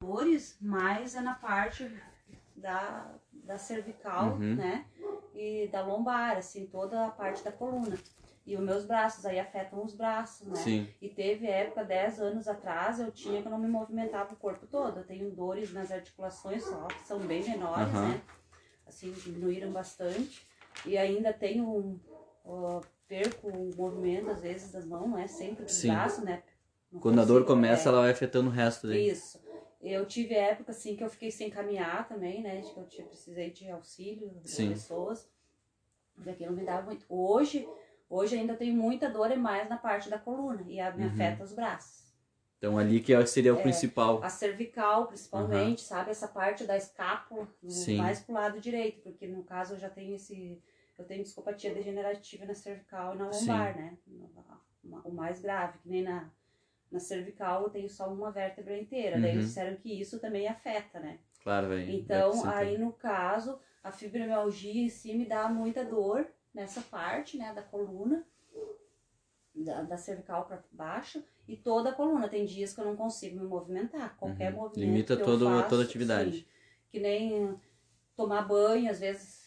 Dores, mas é na parte da, da cervical, Uhum. né? E da lombar, assim, toda a parte da coluna. E os meus braços, aí afetam os braços, né? Sim. E teve época, 10 anos atrás, eu tinha que eu não me movimentava o corpo todo. Eu tenho dores nas articulações só, que são bem menores, Aham. né? Assim, diminuíram bastante. E ainda tenho um. ó, perco o movimento, às vezes, das mãos, não é sempre dos Sim. braços, né? Não Quando a dor começa, é. ela vai afetando o resto daí. Isso. Eu tive época assim que eu fiquei sem caminhar também, né? De que eu tinha, precisei de auxílio de Sim. pessoas. Porque aquilo me dava muito. Hoje, hoje ainda eu tenho muita dor e mais na parte da coluna. E a, me Uhum. afeta os braços. Então ali que é- seria o É. principal. A cervical, principalmente, sabe? Essa parte da escápula, Sim. mais pro lado direito. Porque no caso eu já tenho esse. Eu tenho discopatia degenerativa na cervical e na Sim. lombar, né? O mais grave, que nem na, na cervical eu tenho só uma vértebra inteira. Daí Uhum. eles disseram que isso também afeta, né? Claro, velho. Então, aí no caso, a fibromialgia em si me dá muita dor nessa parte, né, da coluna, da, da cervical para baixo, e toda a coluna. Tem dias que eu não consigo me movimentar. Qualquer Uhum. movimento. Limita todo- faço, toda a atividade. sim. que nem tomar banho, às vezes.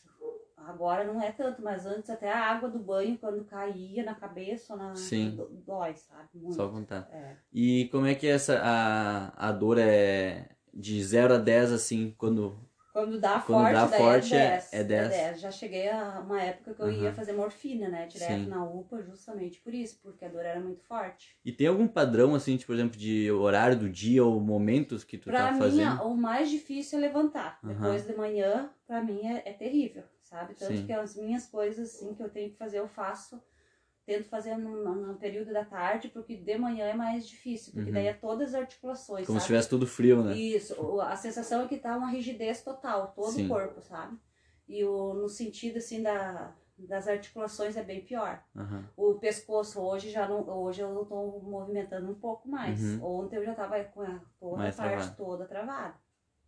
Agora não é tanto, mas antes até a água do banho, quando caía na cabeça ou na. Sim. Dói, sabe? Muito. Só contar. É. E como é que é essa a, a dor é de 0 a 10 assim, quando Quando dá Quando forte, dá daí forte, é- é 10. é 10. Já cheguei a uma época que eu ia Aham. fazer morfina, né? Direto Sim. na UPA, justamente por isso, porque a dor era muito forte. E tem algum padrão, assim, tipo, por exemplo, de horário do dia ou momentos que tu pra tá mim, fazendo? o mais difícil é levantar. Aham. Depois de manhã, pra mim é, é terrível, sabe? Tanto Sim. que as minhas coisas, assim, que eu tenho que fazer, eu faço. Tento fazer no, no período da tarde, porque de manhã é mais difícil, porque Uhum. daí é todas as articulações, Como se sabe? tivesse tudo frio, né? Isso, a sensação é que tá uma rigidez total, todo Sim. o corpo, sabe? E o, no sentido assim da, das articulações é bem pior. Aham. O pescoço hoje já não, hoje eu tô movimentando um pouco mais. Uhum. Ontem eu já tava com a, toda Mais parte travado. toda travada.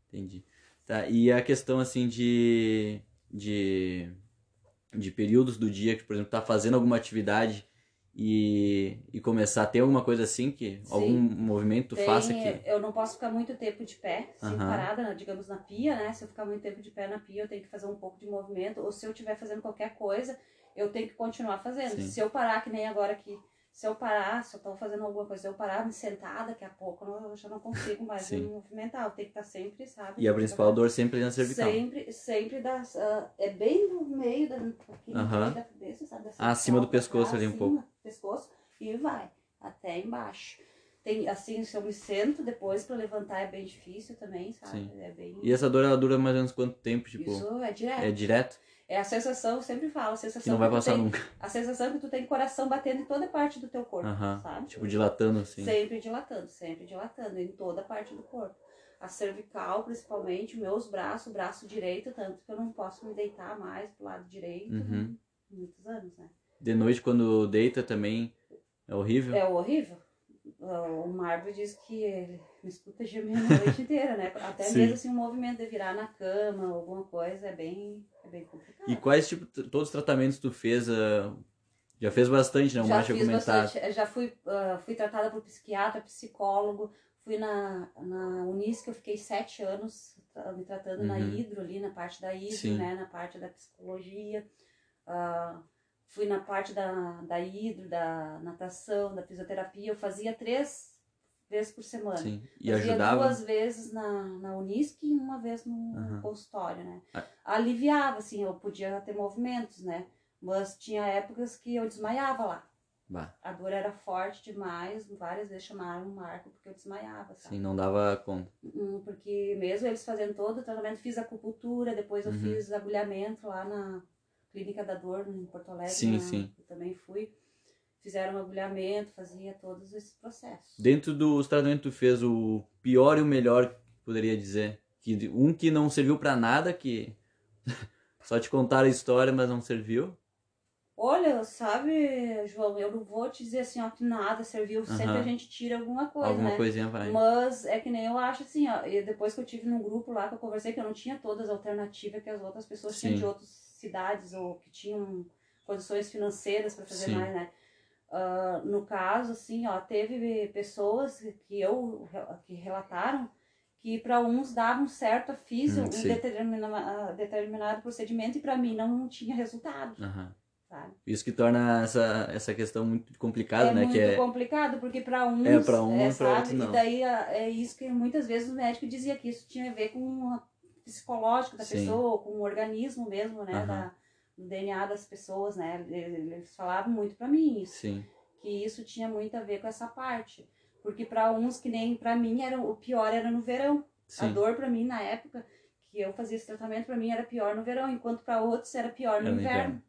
Entendi. Tá, e a questão, assim, de, de, de períodos do dia que, por exemplo, tá fazendo alguma atividade e, e começar a ter alguma coisa assim, que Sim. algum movimento Tem- faça que... Eu não posso ficar muito tempo de pé, assim, Aham. parada, digamos, na pia, né? Se eu ficar muito tempo de pé na pia, eu tenho que fazer um pouco de movimento. Ou se eu estiver fazendo qualquer coisa, eu tenho que continuar fazendo. Sim. Se eu parar, que nem agora aqui, se eu parar, se eu tô fazendo alguma coisa, se eu parar me sentar, daqui a pouco eu já não consigo mais me movimentar. Eu tenho que estar sempre, sabe? E a principal dor sempre é na cervical. Sempre, sempre das, ah, é bem no meio da, aqui no Aham. meio da cabeça, sabe? Da Ah, acima do cervical pescoço ali um acima pouco. do pescoço e vai até embaixo. Tem, assim, se eu me sento depois pra levantar é bem difícil também, sabe? Sim. É bem... E essa dor, ela dura mais ou menos quanto tempo? Tipo, Isso é direto. é direto? É a sensação, eu sempre falo, a sensação Que não vai passar tem, nunca. A sensação que tu tem coração batendo em toda parte do teu corpo, sabe? Tipo, dilatando, assim. Sempre dilatando, sempre dilatando, em toda parte do corpo. A cervical, principalmente, meus braços, o braço direito, tanto que eu não posso me deitar mais pro lado direito. Uhum. Muitos anos, né? De noite, quando deita também, é horrível? É horrível. O Marvel diz que ele me escuta gemendo a noite inteira, né? Até Sim. mesmo assim, o movimento de virar na cama, alguma coisa, é bem, é bem complicado. E quais, tipo, todos os tratamentos tu fez? ah, já fez bastante, né? O já fiz tinha comentado. bastante, já fui, ah, fui tratada por psiquiatra, psicólogo, fui na, na Unisc, eu fiquei sete anos me tratando na Uhum. hidro ali, na parte da hidro, Sim. né, na parte da psicologia, Ah, fui na parte da, da hidro, da natação, da fisioterapia, eu fazia três vezes por semana. Sim. E Fazia ajudava? duas vezes na, na Unisc e uma vez no Aham. consultório, né? Ah. Aliviava, assim, eu podia ter movimentos, né? Mas tinha épocas que eu desmaiava lá. Bah, A dor era forte demais, várias vezes chamaram o Marco porque eu desmaiava, sabe? sim, não dava conta. Hum, Porque mesmo eles fazendo todo o tratamento, fiz acupuntura, depois eu Uhum. fiz agulhamento lá na Clínica da Dor, em Porto Alegre. Sim, na- sim. Eu também fui. Fizeram agulhamento, fazia todos esses processos. Dentro dos tratamentos que tu fez, o pior e o melhor, poderia dizer? Que um que não serviu pra nada, que só te contaram a história, mas não serviu. Olha, sabe, João, eu não vou te dizer assim, ó, que nada serviu, sempre a gente tira alguma coisa, Alguma né? coisinha vai. Mas é que nem eu acho assim, ó, e depois que eu tive num grupo lá que eu conversei, que eu não tinha todas as alternativas que as outras pessoas tinham Sim. de outras cidades ou que tinham condições financeiras para fazer Sim. mais, né? Ah, no caso, assim, ó, teve pessoas que eu que relataram que para uns davam certo a físio Hum, um determina, determinado procedimento e para mim não tinha resultado, Aham. sabe? Isso que torna essa, essa questão muito complicada, é né? muito que é, complicado, porque para uns É, pra um, pra sabe? outro não. E daí a- é isso que muitas vezes o médico dizia que isso tinha a ver com o psicológico da Sim. pessoa, com o organismo mesmo, né? Aham. Da, do DNA das pessoas, né? Eles falavam muito para mim isso sim, que isso tinha muito a ver com essa parte. Porque para uns que nem para mim era o pior era no verão. A sim. dor para mim na época que eu fazia esse tratamento para mim era pior no verão, enquanto para outros era pior no inverno, inverno.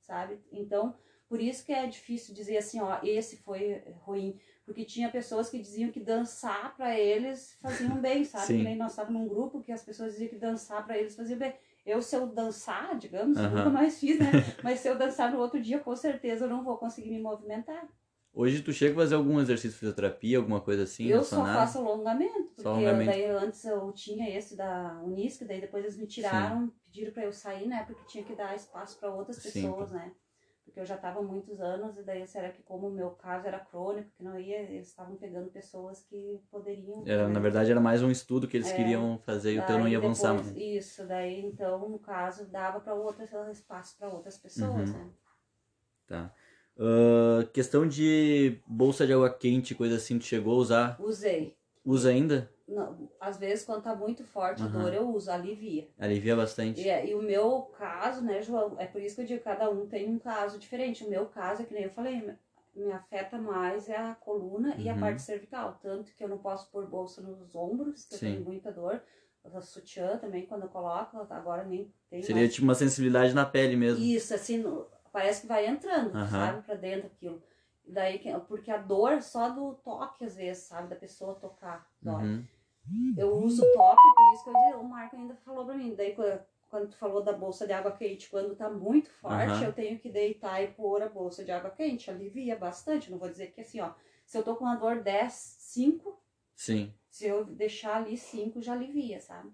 sabe? Então, por isso que é difícil dizer assim, ó, esse foi ruim, porque tinha pessoas que diziam que dançar para eles faziam bem, sabe? Nós estávamos num grupo que as pessoas diziam que dançar para eles fazia bem. Eu, se eu dançar, digamos, nunca mais fiz, né? Mas se eu dançar no outro dia, com certeza eu não vou conseguir me movimentar. Hoje tu chega a fazer algum exercício de fisioterapia, alguma coisa assim? eu só faço alongamento, porque alongamento. daí antes eu tinha esse da Unisc, daí depois eles me tiraram, pediram pra eu sair, né? Porque tinha que dar espaço pra outras Sim, pessoas, né? Porque eu já tava há muitos anos, e daí será que como o meu caso era crônico, que não ia, eles estavam pegando pessoas que poderiam. Era, né? na verdade era mais um estudo que eles É. queriam fazer e o teu não ia avançar depois- mais. Isso, daí então, no caso, dava pra outras espaço pra outras pessoas, Uhum. né? Tá. Ah, questão de bolsa de água quente, coisa assim, tu chegou a usar? Usei. Usa ainda? Não, às vezes, quando tá muito forte a dor, eu uso, alivia. Alivia bastante. E, é- e o meu caso, né, João, é por isso que eu digo, cada um tem um caso diferente. O meu caso é que nem eu falei, me- afeta mais é a coluna e a Uhum. parte cervical. Tanto que eu não posso pôr bolsa nos ombros, que Sim. eu tenho muita dor. O sutiã também, quando eu coloco, agora nem tem Seria mais. tipo uma sensibilidade na pele mesmo. Isso, assim, parece que vai entrando, Aham. sabe, pra dentro aquilo. Daí, que- porque a dor só do toque, às vezes, sabe, da pessoa tocar, dói. Uhum. Eu uso toque, por isso que eu o Marco ainda falou pra mim. Daí quando, tu falou da bolsa de água quente, quando tá muito forte, Aham. eu tenho que deitar e pôr a bolsa de água quente. Alivia bastante. Não vou dizer que assim, ó. Se eu tô com uma dor 10, 5, Sim. se eu deixar ali 5, já alivia, sabe?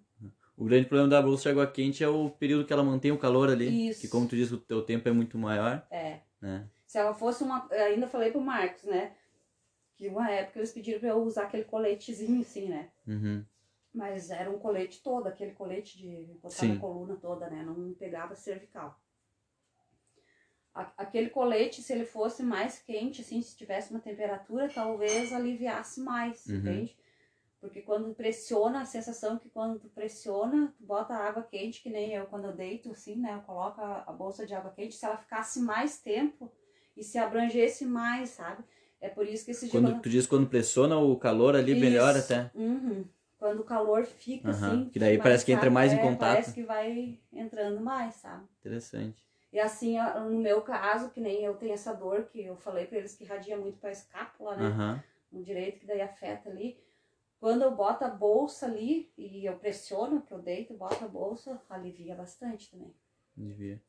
O grande problema da bolsa de água quente é o período que ela mantém o calor ali. Isso. Que como tu disse, o teu tempo é muito maior, É. né? Se ela fosse uma. eu Ainda falei pro Marcos, né? Que uma época eles pediram pra eu usar aquele coletezinho assim, né? Uhum. Mas era um colete todo, aquele colete de botar Sim. na coluna toda, né? Não pegava cervical. A- Aquele colete, se ele fosse mais quente, assim, se tivesse uma temperatura, talvez aliviasse mais, Uhum. entende? Porque quando pressiona, a sensação que quando tu pressiona, tu bota água quente, que nem eu quando eu deito, assim, né? Eu coloco a, a bolsa de água quente, se ela ficasse mais tempo e se abrangesse mais, sabe? É por isso que esse Quando tu diz quando pressiona o calor ali, melhora Isso. até. Uhum. Quando o calor fica Aham. assim. Que daí parece que entra mais em É, contato. Parece que vai entrando mais, sabe? Interessante. E assim, no meu caso, que nem eu tenho essa dor, que eu falei pra eles que radia muito pra escápula, né? Aham. No direito, que daí afeta ali. Quando eu boto a bolsa ali e eu pressiono, que eu deito, boto a bolsa, alivia bastante também. Devia.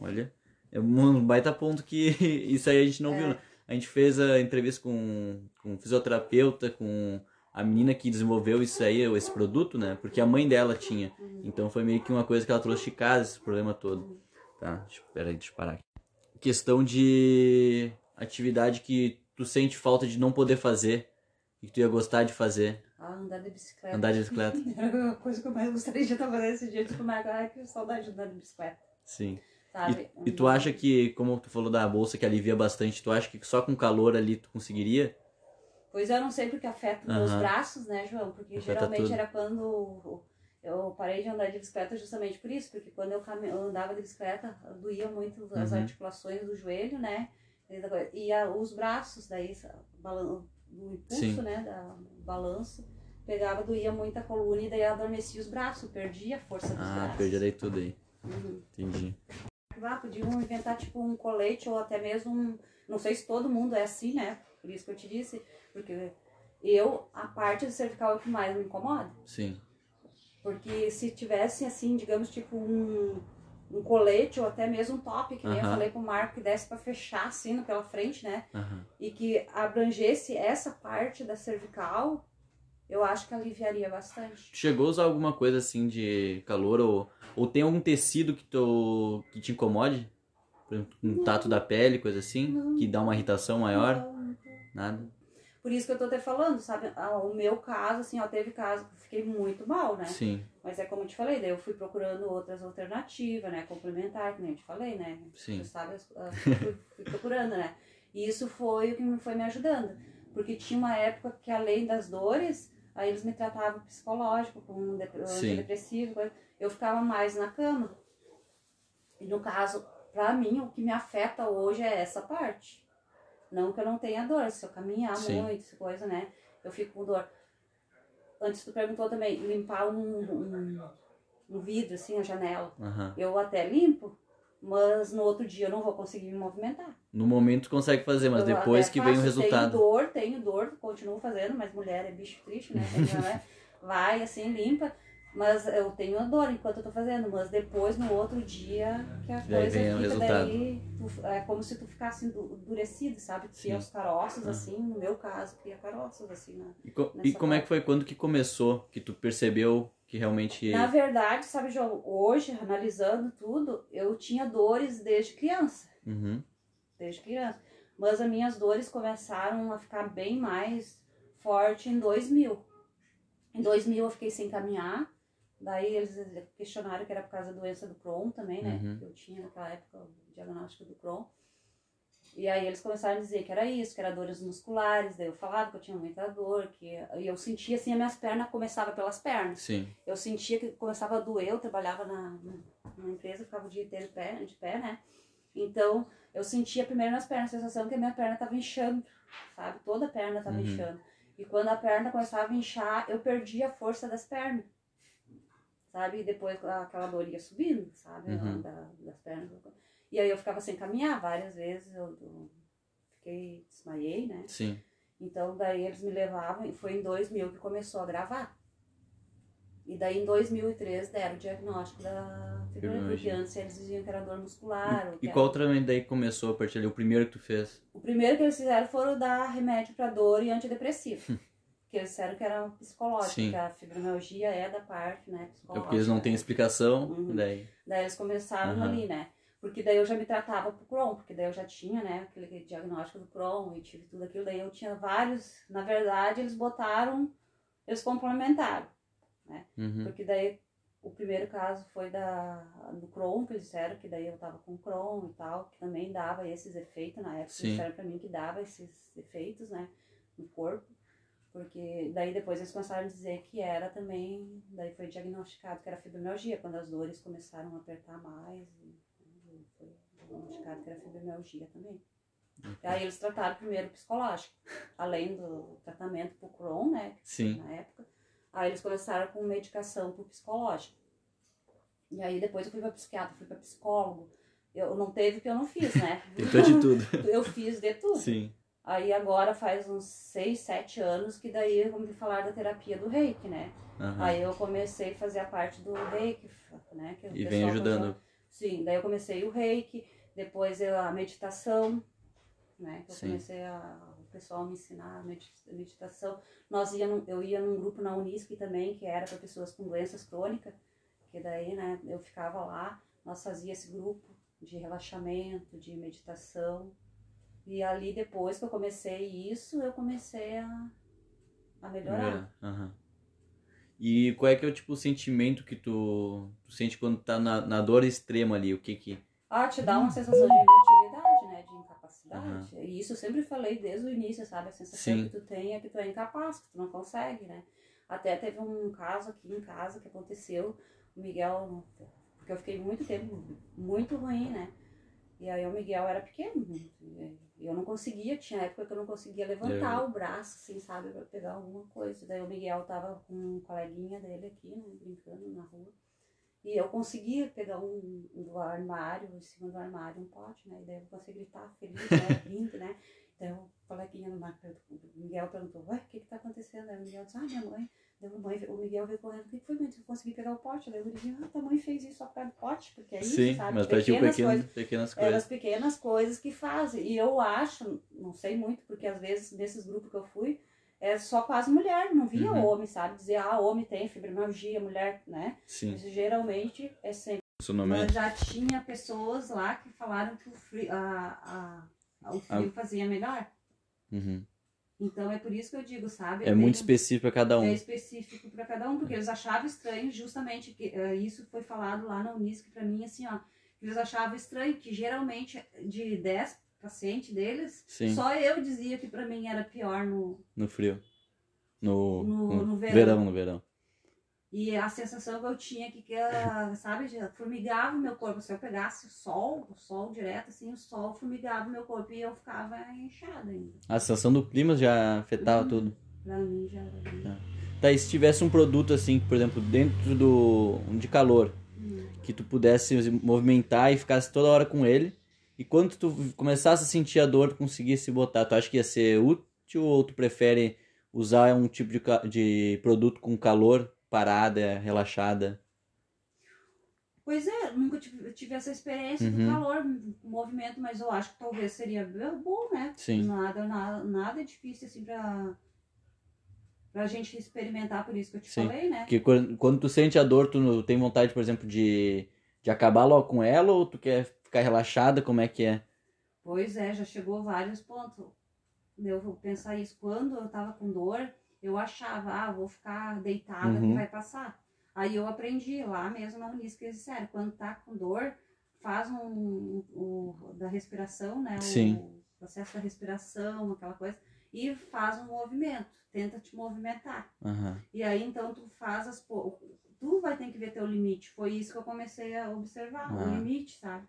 Olha, é um baita ponto que isso aí a gente não É. viu. né? A gente fez a entrevista com, com um fisioterapeuta, com a menina que desenvolveu isso aí, esse produto, né? Porque a mãe dela tinha. Uhum. Então foi meio que uma coisa que ela trouxe de casa, esse problema todo. Tá, deixa, peraí, deixa eu parar aqui. Questão de atividade que tu sente falta de não poder fazer e que tu ia gostar de fazer. Ah, andar de bicicleta. Andar de bicicleta. Era a coisa que eu mais gostaria de estar fazendo esse dia. Tipo, Marco, ai, que saudade de andar de bicicleta. Sim. Sabe? E, e tu acha que, como tu falou da bolsa que alivia bastante, tu acha que só com calor ali tu conseguiria? Pois eu não sei porque afeta meus Aham. braços, né, João? Porque Afeta geralmente tudo. era quando eu parei de andar de bicicleta justamente por isso, porque quando eu, cami- eu andava de bicicleta, doía muito as Uhum. articulações do joelho, né? E a- os braços, daí, balan- do impulso, Sim. né, da balanço, pegava, doía muito a coluna e daí adormecia os braços, perdia a força dos Ah, braços. perderei tudo aí. Uhum. Entendi. Ah, podiam inventar tipo um colete ou até mesmo um. Não sei se todo mundo é assim, né? Por isso que eu te disse. Porque eu, a parte do cervical é o que mais me incomoda. Sim. Porque se tivesse assim, digamos, tipo um, um colete ou até mesmo um top, que nem eu Aham. falei pro Marco, que desse pra fechar assim pela frente, né? Aham. E que abrangesse essa parte da cervical, eu acho que aliviaria bastante. Chegou a usar alguma coisa assim de calor ou, ou tem algum tecido que, tu, que te incomode? Por exemplo, um tato da pele, coisa assim? Não. Que dá uma irritação maior? Não. Nada? Por isso que eu tô até falando, sabe? Ah, O meu caso, assim, ó, teve caso que eu fiquei muito mal, né? Sim, Mas é como eu te falei, daí eu fui procurando outras alternativas, né? Complementar, que nem eu te falei, né? Sim. Você sabe, as- fui, fui procurando, né? E isso foi o que foi me ajudando. Porque tinha uma época que, além das dores, aí eles me tratavam psicológico, com dep- Sim. antidepressivo, coisa. eu ficava mais na cama. E no caso, pra mim, o que me afeta hoje é essa parte. Não que eu não tenha dor, se eu caminhar Sim. muito, essa coisa, né? Eu fico com dor. Antes tu perguntou também, limpar um, um, um vidro, assim, a janela. aham. Eu até limpo, mas no outro dia eu não vou conseguir me movimentar. No momento consegue fazer, mas Eu depois que vem o resultado. Tenho dor, tenho dor, continuo fazendo, mas mulher é bicho triste, né? Né? Vai assim, limpa. Mas eu tenho a dor enquanto eu tô fazendo, mas depois no outro dia que a Daí coisa vem o fica resultado. daí, tu- é como se tu ficasse endu- endurecido, sabe? Sim. os caroços, Ah. assim, no meu caso, cria caroços, assim, na, E, co- e como é que foi quando que começou? Que tu percebeu que realmente. Na verdade, sabe, João, hoje, analisando tudo, eu tinha dores desde criança. Uhum. desde criança. Mas as minhas dores começaram a ficar bem mais forte em 2000. Em 2000 eu fiquei sem caminhar. Daí eles questionaram que era por causa da doença do Crohn também, né? Uhum. Eu tinha naquela época o diagnóstico do Crohn. E aí eles começaram a dizer que era isso, que era dores musculares. Daí eu falava que eu tinha muita dor, que e eu sentia assim, as minhas pernas começavam pelas pernas. Sim. Eu sentia que começava a doer, eu trabalhava na, na empresa, ficava o dia inteiro de pé, de pé, né? Então, eu sentia primeiro nas pernas, a sensação que a minha perna estava inchando, sabe? Toda a perna estava Uhum. inchando. E quando a perna começava a inchar, eu perdia a força das pernas, sabe? E depois aquela dor ia subindo, sabe? Uhum. Da- das pernas. E aí eu ficava sem caminhar várias vezes, eu, eu fiquei, desmaiei, né? Sim. Então daí eles me levavam e foi em 2000 que começou a gravar. E daí em 2003 deram o diagnóstico da fibromialgia, eles diziam que era dor muscular. E que qual era- tratamento daí começou a partir ali? O primeiro que tu fez? O primeiro que eles fizeram foram dar remédio para dor e antidepressivo. que eles disseram que era psicológico, Sim. que a fibromialgia é da parte, né, É psicológica. porque eles não têm explicação, Uhum. daí. Daí eles começaram Aham. ali, né? Porque daí eu já me tratava pro Crohn, porque daí eu já tinha, né, aquele diagnóstico do Crohn e tive tudo aquilo. Daí eu tinha vários, na verdade, eles botaram, eles complementaram. Uhum. Porque daí o primeiro caso foi da, do Crohn, que eles disseram que daí eu tava com Crohn e tal, que também dava esses efeitos na época. Sim. Disseram pra mim que dava esses efeitos, né, no corpo. Porque daí depois eles começaram a dizer que era também, daí foi diagnosticado que era fibromialgia, quando as dores começaram a apertar mais, e, diagnosticado que era fibromialgia também. Aí eles trataram primeiro psicológico, além do tratamento pro Crohn, né, Sim. na época. Aí eles começaram com medicação pro psicológico. E aí depois eu fui pra psiquiatra, fui pra psicólogo. Eu não teve que eu não fiz, né? Tentou de tudo. Eu fiz de tudo. Sim. Aí agora faz uns 6, 7 anos que daí vamos falar da terapia do reiki, né? Aham. Aí eu comecei a fazer a parte do reiki, né? E vem ajudando. começou- Sim, daí eu comecei o reiki, depois eu- a meditação, né? Eu Sim. comecei a, o pessoal me ensinar meditação. Nós ia num- eu ia num grupo na Unisc também, que era para pessoas com doenças crônicas, que daí, né, eu ficava lá, nós fazia esse grupo de relaxamento, de meditação. E ali depois que eu comecei isso, eu comecei a, a melhorar. É, aham. E qual é que é o tipo o sentimento que tu, tu sente quando tá na, na dor extrema ali? O que que. Ah, te dá uma sensação de inutilidade, né? De incapacidade. E isso eu sempre falei desde o início, sabe? A sensação Sim. que tu tem é que tu é incapaz, que tu não consegue, né? Até teve um caso aqui em casa que aconteceu, o Miguel, porque eu fiquei muito tempo muito ruim, né? E aí o Miguel era pequeno, e eu não conseguia, tinha época que eu não conseguia levantar o braço, assim, sabe, pra pegar alguma coisa. Daí o Miguel tava com um coleguinha dele aqui, né, brincando na rua. E eu conseguia pegar um, um do armário, em cima do armário, um pote, né? E daí eu consegui gritar feliz, né? Rindo, né? Daí o coleguinha do Marco, o Miguel perguntou, ué, o que que tá acontecendo? Aí o Miguel disse, ah, minha mãe. Daí a mãe, o Miguel veio correndo, o que foi, mãe? Eu consegui pegar o pote. Daí eu disse, ah, tua mãe fez isso só por causa do pote, porque é isso, Sim, sabe? mas Pequenas pequenas, coisas. pequenas É coisas. pequenas coisas que fazem. E eu acho, não sei muito, porque às vezes nesses grupos que eu fui, é só quase mulher, não via Uhum. homem, sabe? Dizer, ah, homem tem fibromialgia, mulher, né? Sim. Mas geralmente é sempre Funcionamento. já tinha pessoas lá que falaram que o frio, a, a, o frio fazia melhor. Uhum. Então é por isso que eu digo, sabe? É muito específico para cada um. É específico para cada um, porque eles achavam estranho justamente que eh, isso foi falado lá na Unisc para mim assim, ó, eles achavam estranho que geralmente de 10 pacientes deles, Sim, só eu dizia que para mim era pior no no frio. No, No- no verão. verão. No verão. e a sensação que eu tinha que, que ah, sabe, formigava o meu corpo, se eu pegasse o sol, o sol direto assim, o sol formigava o meu corpo e eu ficava inchada ainda. A sensação do clima já afetava Uhum. tudo. Pra mim já era bem- Tá, e se tivesse um produto assim, por exemplo, dentro do de calor, Hum. que tu pudesse movimentar e ficasse toda hora com ele, e quando tu começasse a sentir a dor, tu conseguisse botar, tu acha que ia ser útil ou tu prefere usar um tipo de, de produto com calor, parada, relaxada? Pois é, nunca tive, tive essa experiência do Uhum. calor, o movimento, mas eu acho que talvez seria bom, né? Sim. Nada, nada, nada difícil assim pra, pra gente experimentar, por isso que eu te Sim. falei, né? Porque quando, quando tu sente a dor, tu tem vontade, por exemplo, de, de acabar logo com ela ou tu quer ficar relaxada, como é que é? Pois é, já chegou vários pontos. Eu vou pensar isso. Quando eu tava com dor, eu achava, ah, vou ficar deitada Uhum. que vai passar. Aí eu aprendi lá mesmo na Unisc, que eles disseram, quando tá com dor, faz um, o da respiração, né? Sim. O processo da respiração, aquela coisa, e faz um movimento, tenta te movimentar. Aham. E aí então tu faz as. Tu vai ter que ver teu limite. Foi isso que eu comecei a observar, Ah. o limite, sabe?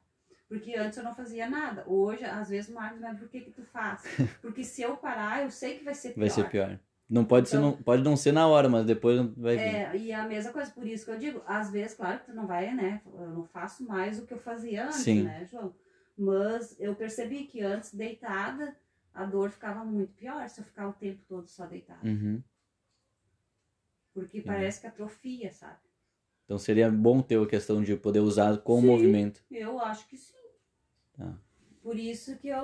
Porque antes eu não fazia nada. Hoje, às vezes, o Marcos, mas por que que tu faz? Porque se eu parar, eu sei que vai ser pior. Vai ser pior. Não pode, ser, Então- não, pode não ser na hora, mas depois vai vir. É, e a mesma coisa, por isso que eu digo, às vezes, claro que tu não vai, né? Eu não faço mais o que eu fazia antes, Sim. né, João? Mas eu percebi que antes, deitada, a dor ficava muito pior se eu ficar o tempo todo só deitada. Uhum. Porque parece que atrofia, sabe? Então seria bom ter a questão de poder usar com o Sim. movimento. Eu acho que sim. Tá. Por isso que eu